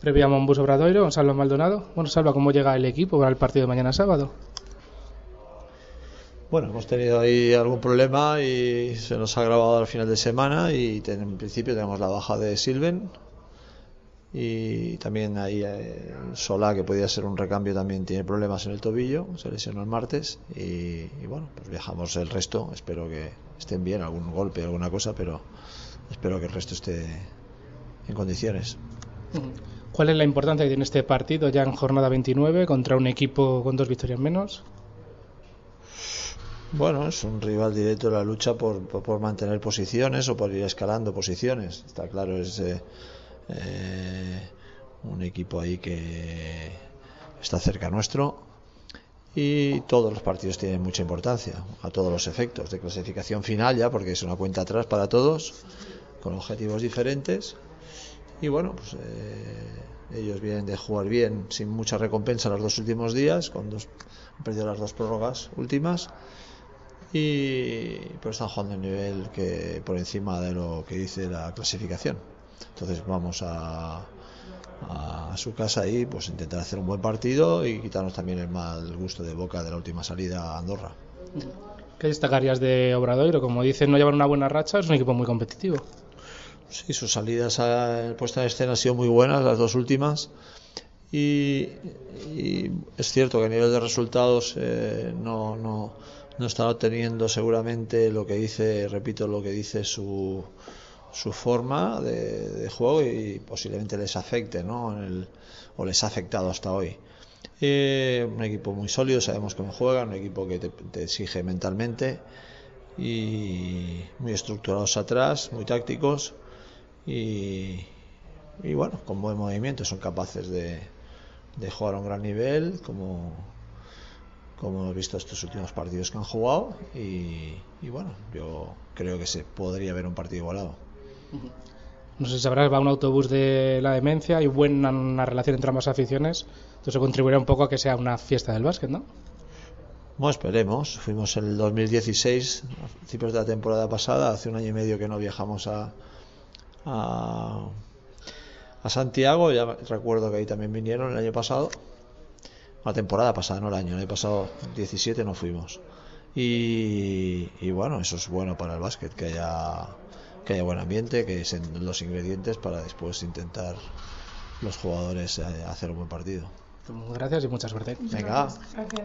Previa a Monbus Obradoiro, Salva Maldonado. Bueno, Salva, ¿cómo llega el equipo para el partido de mañana sábado? Bueno, hemos tenido ahí algún problema y se nos ha grabado al final de semana y ten- en principio tenemos la baja de Silven y también ahí eh, Solá, que podía ser un recambio, también tiene problemas en el tobillo, se lesionó el martes y, y bueno, pues viajamos el resto, espero que estén bien, algún golpe, alguna cosa, pero espero que el resto esté en condiciones. ¿Cuál es la importancia que tiene este partido ya en jornada 29 contra un equipo con dos victorias menos? Bueno, es un rival directo en la lucha por, por, mantener posiciones o por ir escalando posiciones. Está claro, es eh, eh, un equipo ahí que está cerca nuestro y todos los partidos tienen mucha importancia a todos los efectos de clasificación final ya porque es una cuenta atrás para todos con objetivos diferentes y bueno pues eh, ellos vienen de jugar bien sin mucha recompensa los dos últimos días con dos han perdido las dos prórrogas últimas y pero están jugando a un nivel que por encima de lo que dice la clasificación entonces vamos a, a su casa y pues intentar hacer un buen partido y quitarnos también el mal gusto de boca de la última salida a Andorra ¿Qué destacarías de Obradoiro? Como dicen, no llevan una buena racha, es un equipo muy competitivo. Sí, sus salidas a puesta en escena han sido muy buenas, las dos últimas. Y, y es cierto que a nivel de resultados eh, no, no, no están obteniendo seguramente lo que dice, repito, lo que dice su, su forma de, juego y posiblemente les afecte, ¿no? En el- o les ha afectado hasta hoy. Eh, un equipo muy sólido, sabemos cómo juegan, un equipo que te exige mentalmente y muy estructurados atrás, muy tácticos y, y bueno, con buen movimiento son capaces de, de jugar a un gran nivel como, como hemos visto estos últimos partidos que han jugado y, y bueno, yo creo que se podría ver un partido igualado. No sé si sabrás, va un autobús de la demencia, hay buena una relación entre ambas aficiones, entonces contribuirá un poco a que sea una fiesta del básquet, ¿no? Bueno, esperemos. Fuimos en el 2016, a principios de la temporada pasada, hace un año y medio que no viajamos a, a, a Santiago. Ya recuerdo que ahí también vinieron el año pasado. La temporada pasada, no el año. El año pasado, 17, no fuimos. Y, y bueno, eso es bueno para el básquet, que haya, que haya buen ambiente, que sean los ingredientes para después intentar los jugadores eh, hacer un buen partido. Gracias y mucha suerte. Venga. Gracias.